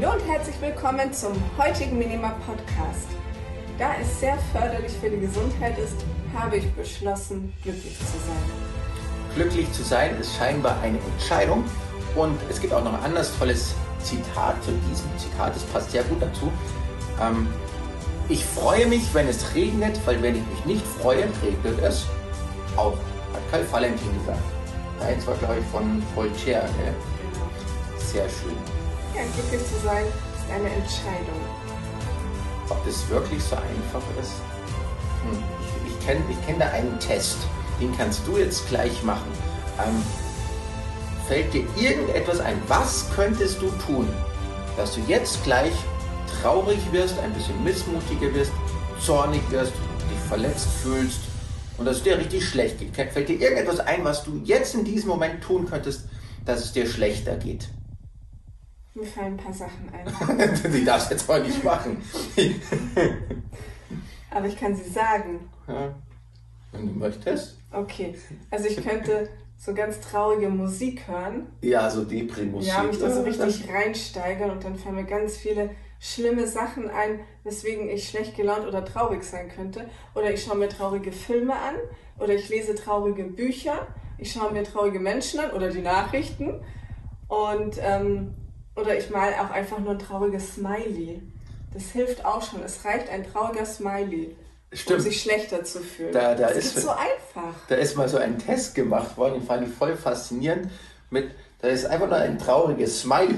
Hallo und herzlich willkommen zum heutigen Minima Podcast. Da es sehr förderlich für die Gesundheit ist, habe ich beschlossen, glücklich zu sein. Glücklich zu sein ist scheinbar eine Entscheidung und es gibt auch noch ein anderes tolles Zitat zu diesem Zitat, das passt sehr gut dazu. Ähm, ich freue mich, wenn es regnet, weil wenn ich mich nicht freue, regnet es auch. Hat Karl Valentin gesagt. Eins war, glaube ich, von Voltaire. Ne? Sehr schön. Glücklich zu sein ist eine Entscheidung. Ob das wirklich so einfach ist? Hm. Ich, ich kenne ich kenn da einen Test, den kannst du jetzt gleich machen. Ähm, fällt dir irgendetwas ein? Was könntest du tun, dass du jetzt gleich traurig wirst, ein bisschen missmutiger wirst, zornig wirst, dich verletzt fühlst und dass es dir richtig schlecht geht? Fällt dir irgendetwas ein, was du jetzt in diesem Moment tun könntest, dass es dir schlechter geht? Mir fallen ein paar Sachen ein. die darfst jetzt mal nicht machen. Aber ich kann sie sagen. Ja, wenn du möchtest. Okay, also ich könnte so ganz traurige Musik hören. Ja, so Depri-Musik. Ja, mich da so richtig reinsteigern und dann fallen mir ganz viele schlimme Sachen ein, weswegen ich schlecht gelaunt oder traurig sein könnte. Oder ich schaue mir traurige Filme an oder ich lese traurige Bücher. Ich schaue mir traurige Menschen an oder die Nachrichten. Und ähm, oder ich mal auch einfach nur ein trauriges Smiley. Das hilft auch schon. Es reicht ein trauriger Smiley. Stimmt. um sich schlechter zu fühlen. Da, da das ist so einfach. Da ist mal so ein Test gemacht worden, den fand ich voll faszinierend. Mit, da ist einfach nur ein trauriges Smiley,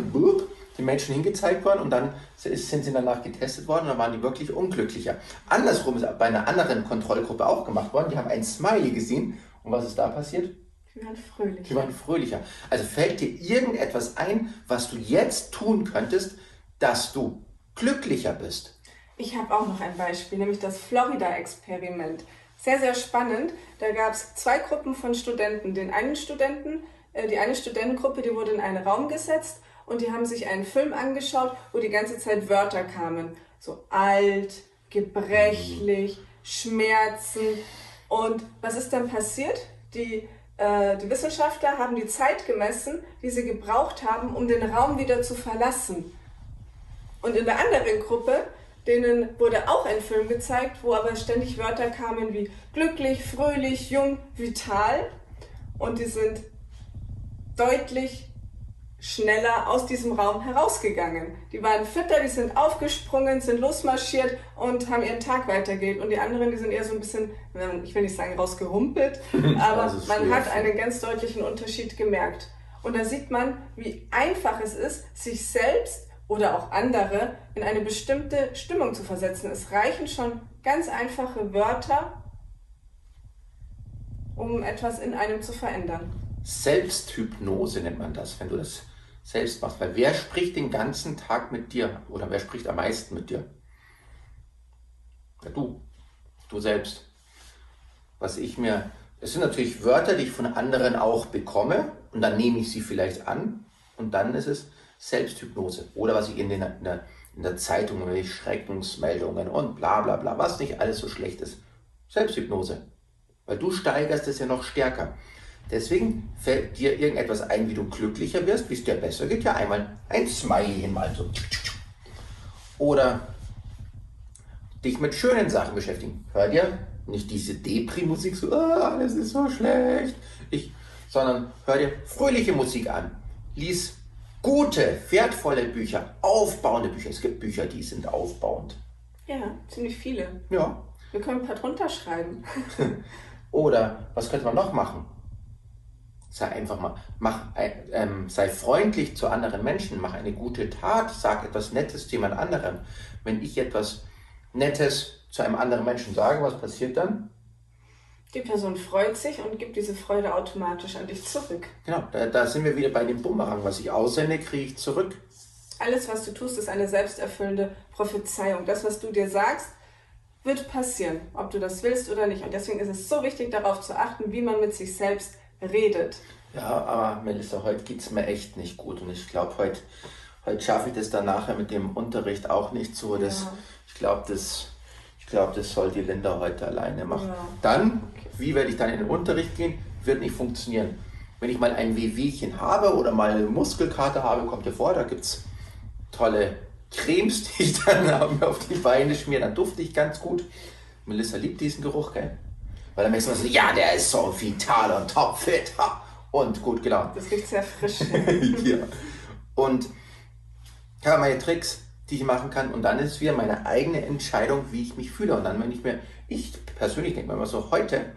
die Menschen hingezeigt worden und dann sind sie danach getestet worden und dann waren die wirklich unglücklicher. Andersrum ist bei einer anderen Kontrollgruppe auch gemacht worden. Die haben ein Smiley gesehen und was ist da passiert? Die waren fröhlicher. Die waren fröhlicher. Also fällt dir irgendetwas ein, was du jetzt tun könntest, dass du glücklicher bist? Ich habe auch noch ein Beispiel, nämlich das Florida-Experiment. Sehr, sehr spannend. Da gab es zwei Gruppen von Studenten. Den einen Studenten, äh, die eine Studentengruppe, die wurde in einen Raum gesetzt und die haben sich einen Film angeschaut, wo die ganze Zeit Wörter kamen. So alt, gebrechlich, Schmerzen. Und was ist dann passiert? Die, äh, die Wissenschaftler haben die Zeit gemessen, die sie gebraucht haben, um den Raum wieder zu verlassen. Und in der anderen Gruppe denen wurde auch ein Film gezeigt, wo aber ständig Wörter kamen wie glücklich, fröhlich, jung, vital. Und die sind deutlich schneller aus diesem Raum herausgegangen. Die waren fitter, die sind aufgesprungen, sind losmarschiert und haben ihren Tag weitergelebt. Und die anderen, die sind eher so ein bisschen, ich will nicht sagen rausgehumpelt, aber man hat einen ganz deutlichen Unterschied gemerkt. Und da sieht man, wie einfach es ist, sich selbst oder auch andere in eine bestimmte Stimmung zu versetzen. Es reichen schon ganz einfache Wörter, um etwas in einem zu verändern. Selbsthypnose nennt man das, wenn du das selbst machst. Weil wer spricht den ganzen Tag mit dir? Oder wer spricht am meisten mit dir? Ja, du. Du selbst. Was ich mir. Es sind natürlich Wörter, die ich von anderen auch bekomme. Und dann nehme ich sie vielleicht an. Und dann ist es Selbsthypnose. Oder was ich in, den, in, der, in der Zeitung, Schreckensmeldungen und bla bla bla, was nicht alles so schlecht ist. Selbsthypnose. Weil du steigerst es ja noch stärker. Deswegen fällt dir irgendetwas ein, wie du glücklicher wirst, wie es dir besser geht. Ja, einmal ein Smiley hinmalen. So. Oder dich mit schönen Sachen beschäftigen. Hör dir nicht diese Depri-Musik, so, ah, das ist so schlecht, ich, sondern hör dir fröhliche Musik an. Lies gute, wertvolle Bücher, aufbauende Bücher. Es gibt Bücher, die sind aufbauend. Ja, ziemlich viele. Ja. Wir können ein paar drunter schreiben. Oder was könnte man noch machen? Sei einfach mal, mach, ähm, sei freundlich zu anderen Menschen, mach eine gute Tat, sag etwas Nettes zu jemand anderem. Wenn ich etwas Nettes zu einem anderen Menschen sage, was passiert dann? Die Person freut sich und gibt diese Freude automatisch an dich zurück. Genau, da, da sind wir wieder bei dem Bumerang. Was ich aussende, kriege ich zurück. Alles, was du tust, ist eine selbsterfüllende Prophezeiung. Das, was du dir sagst, wird passieren, ob du das willst oder nicht. Und deswegen ist es so wichtig, darauf zu achten, wie man mit sich selbst redet. Ja, aber Melissa, heute geht es mir echt nicht gut. Und ich glaube, heute, heute schaffe ich das dann nachher mit dem Unterricht auch nicht so. Das, ja. Ich glaube, das glaube, das soll die Linda heute alleine machen. Ja. Dann, wie werde ich dann in den Unterricht gehen? Wird nicht funktionieren. Wenn ich mal ein Wehwehchen habe oder mal Muskelkater habe, kommt ja vor, da gibt es tolle Cremes, die ich dann auf die Beine schmiere, dann dufte ich ganz gut. Melissa liebt diesen Geruch, gell? Weil dann merkst du so, ja, der ist so vital und topfit und gut gelaunt. Das riecht sehr frisch. ja. Und ich habe meine Tricks, die ich machen kann und dann ist es wieder meine eigene Entscheidung, wie ich mich fühle. Und dann, wenn ich mir, ich persönlich denke mir immer so, heute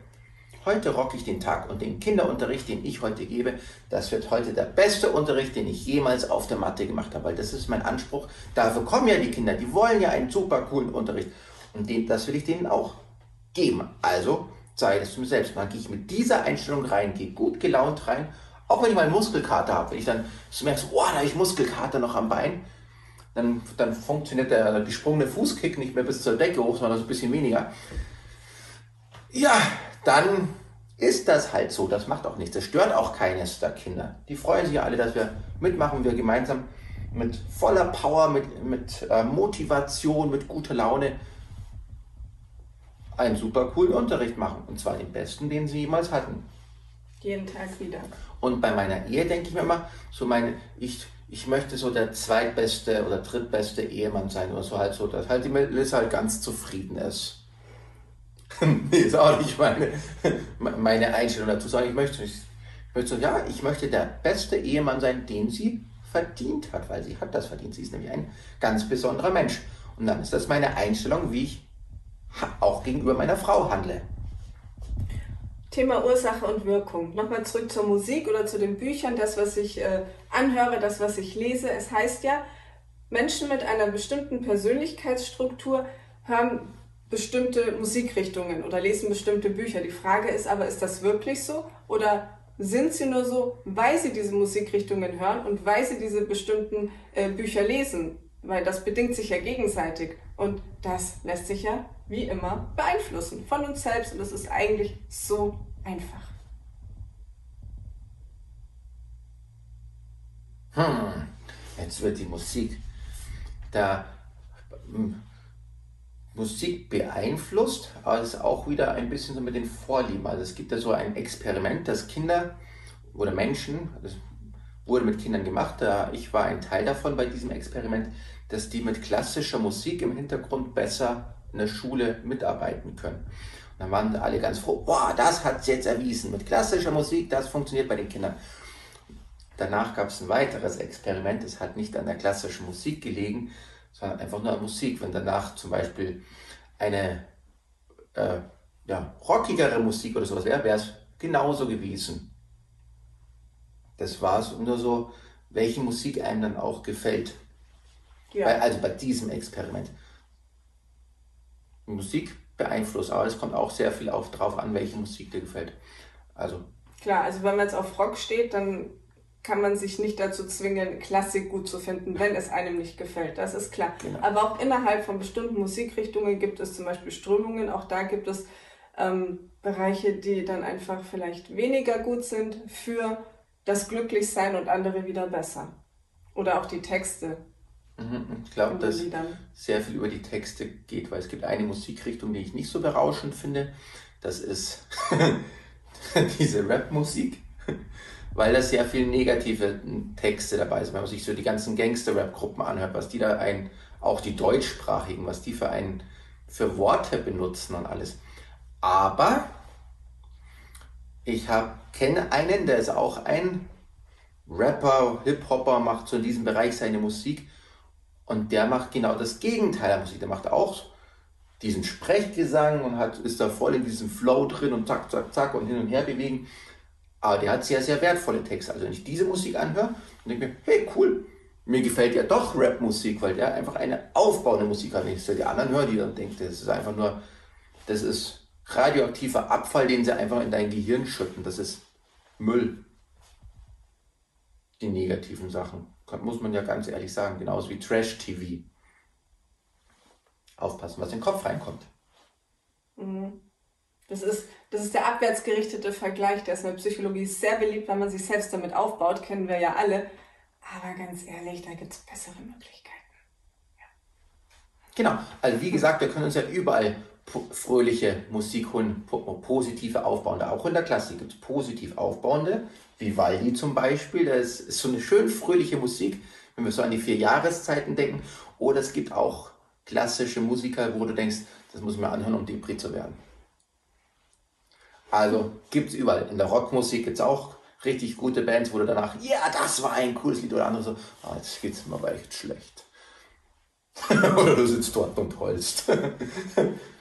Heute rocke ich den Tag und den Kinderunterricht, den ich heute gebe, das wird heute der beste Unterricht, den ich jemals auf der Matte gemacht habe, weil das ist mein Anspruch. Dafür kommen ja die Kinder, die wollen ja einen super coolen Unterricht und den, das will ich denen auch geben. Also sei es mir selbst. Dann gehe ich mit dieser Einstellung rein, gehe gut gelaunt rein, auch wenn ich mal einen Muskelkater habe. Wenn ich dann so merke, oh, da habe ich Muskelkater noch am Bein, dann, dann funktioniert der gesprungene Fußkick nicht mehr bis zur Decke hoch, sondern so ein bisschen weniger. Ja, dann ist das halt so. Das macht auch nichts. Das stört auch keines der Kinder. Die freuen sich alle, dass wir mitmachen, wir gemeinsam mit voller Power, mit, mit äh, Motivation, mit guter Laune einen super coolen Unterricht machen. Und zwar den besten, den sie jemals hatten. Jeden Tag wieder. Und bei meiner Ehe denke ich mir immer, so meine, ich, ich möchte so der zweitbeste oder drittbeste Ehemann sein oder so halt so, dass halt die Melissa halt ganz zufrieden ist. nee, ist auch nicht meine, meine Einstellung dazu, sondern ich möchte, ich möchte so, ja, ich möchte der beste Ehemann sein, den sie verdient hat, weil sie hat das verdient. Sie ist nämlich ein ganz besonderer Mensch. Und dann ist das meine Einstellung, wie ich auch gegenüber meiner Frau handle. Thema Ursache und Wirkung. Nochmal zurück zur Musik oder zu den Büchern, das, was ich äh, anhöre, das, was ich lese. Es heißt ja, Menschen mit einer bestimmten Persönlichkeitsstruktur hören bestimmte Musikrichtungen oder lesen bestimmte Bücher. Die Frage ist aber, ist das wirklich so oder sind sie nur so, weil sie diese Musikrichtungen hören und weil sie diese bestimmten äh, Bücher lesen? Weil das bedingt sich ja gegenseitig und das lässt sich ja wie immer beeinflussen von uns selbst und das ist eigentlich so einfach. Hm, jetzt wird die Musik da hm, Musik beeinflusst, aber es ist auch wieder ein bisschen so mit den Vorlieben. Also es gibt da so ein Experiment, dass Kinder oder Menschen, das wurde mit Kindern gemacht, da ich war ein Teil davon bei diesem Experiment, dass die mit klassischer Musik im Hintergrund besser in der Schule mitarbeiten können. Und dann waren alle ganz froh, boah, das hat es jetzt erwiesen. Mit klassischer Musik, das funktioniert bei den Kindern. Danach gab es ein weiteres Experiment, es hat nicht an der klassischen Musik gelegen, sondern einfach nur Musik. Wenn danach zum Beispiel eine äh, ja, rockigere Musik oder sowas wäre, wäre es genauso gewesen. Das war es nur so, welche Musik einem dann auch gefällt. Ja. Bei, also bei diesem Experiment. Musik beeinflusst, aber es kommt auch sehr viel auf, drauf an, welche Musik dir gefällt. Also. Klar, also wenn man jetzt auf Rock steht, dann kann man sich nicht dazu zwingen, Klassik gut zu finden, wenn es einem nicht gefällt. Das ist klar. Genau. Aber auch innerhalb von bestimmten Musikrichtungen gibt es zum Beispiel Strömungen. Auch da gibt es ähm, Bereiche, die dann einfach vielleicht weniger gut sind für das Glücklichsein und andere wieder besser. Oder auch die Texte. Mhm, ich glaube, dass sehr viel über die Texte geht, weil es gibt eine Musikrichtung, die ich nicht so berauschend finde. Das ist diese Rap-Musik weil da sehr viel negative Texte dabei sind. Wenn man sich so die ganzen Gangster-Rap-Gruppen anhört, was die da ein, auch die deutschsprachigen, was die für ein, für Worte benutzen und alles. Aber ich kenne einen, der ist auch ein Rapper, Hip-Hopper, macht so in diesem Bereich seine Musik und der macht genau das Gegenteil der Musik. Der macht auch diesen Sprechgesang und hat, ist da voll in diesem Flow drin und zack, zack, zack und hin und her bewegen. Aber der hat sehr, sehr wertvolle Texte. Also wenn ich diese Musik anhöre, dann denke ich mir, hey cool, mir gefällt ja doch Rap-Musik, weil der einfach eine aufbauende Musik hat. Wenn ich die anderen höre, die dann denken, das ist einfach nur, das ist radioaktiver Abfall, den sie einfach in dein Gehirn schütten. Das ist Müll. Die negativen Sachen. Muss man ja ganz ehrlich sagen. Genauso wie Trash-TV. Aufpassen, was in den Kopf reinkommt. Mhm. Das ist, das ist der abwärtsgerichtete Vergleich, der ist in der Psychologie sehr beliebt, weil man sich selbst damit aufbaut, kennen wir ja alle. Aber ganz ehrlich, da gibt es bessere Möglichkeiten. Ja. Genau, also wie gesagt, wir können uns ja überall fröhliche Musik holen, positive aufbauende. Auch in der Klassik gibt es positiv aufbauende, Vivaldi zum Beispiel. Das ist so eine schön fröhliche Musik wenn wir so an die vier Jahreszeiten denken. Oder es gibt auch klassische Musiker, wo du denkst, das muss man anhören, um Depri zu werden. Also gibt es überall. In der Rockmusik gibt es auch richtig gute Bands, wo du danach, ja, das war ein cooles Lied oder andere so, ah, jetzt es mir aber echt schlecht. oder du sitzt dort und heulst.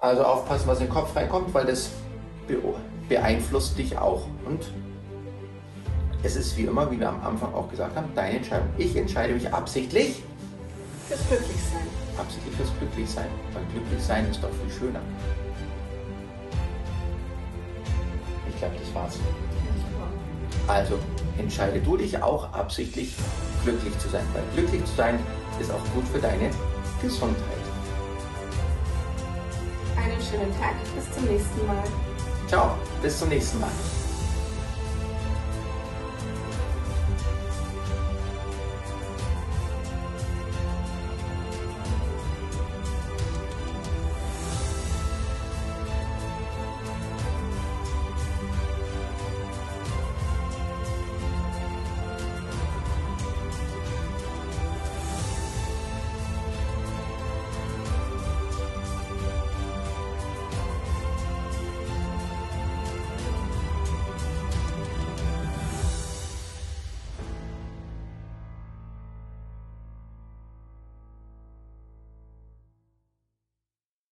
also aufpassen, was in den Kopf reinkommt, weil das beeinflusst dich auch. Und es ist wie immer, wie wir am Anfang auch gesagt haben, deine Entscheidung. Ich entscheide mich absichtlich fürs Glücklichsein. Absichtlich fürs Glücklichsein. Weil Glücklichsein ist doch viel schöner. Ich glaube, das war's. Also entscheide du dich auch absichtlich glücklich zu sein, weil glücklich zu sein ist auch gut für deine Gesundheit. Schönen Tag, bis zum nächsten Mal. Ciao, bis zum nächsten Mal.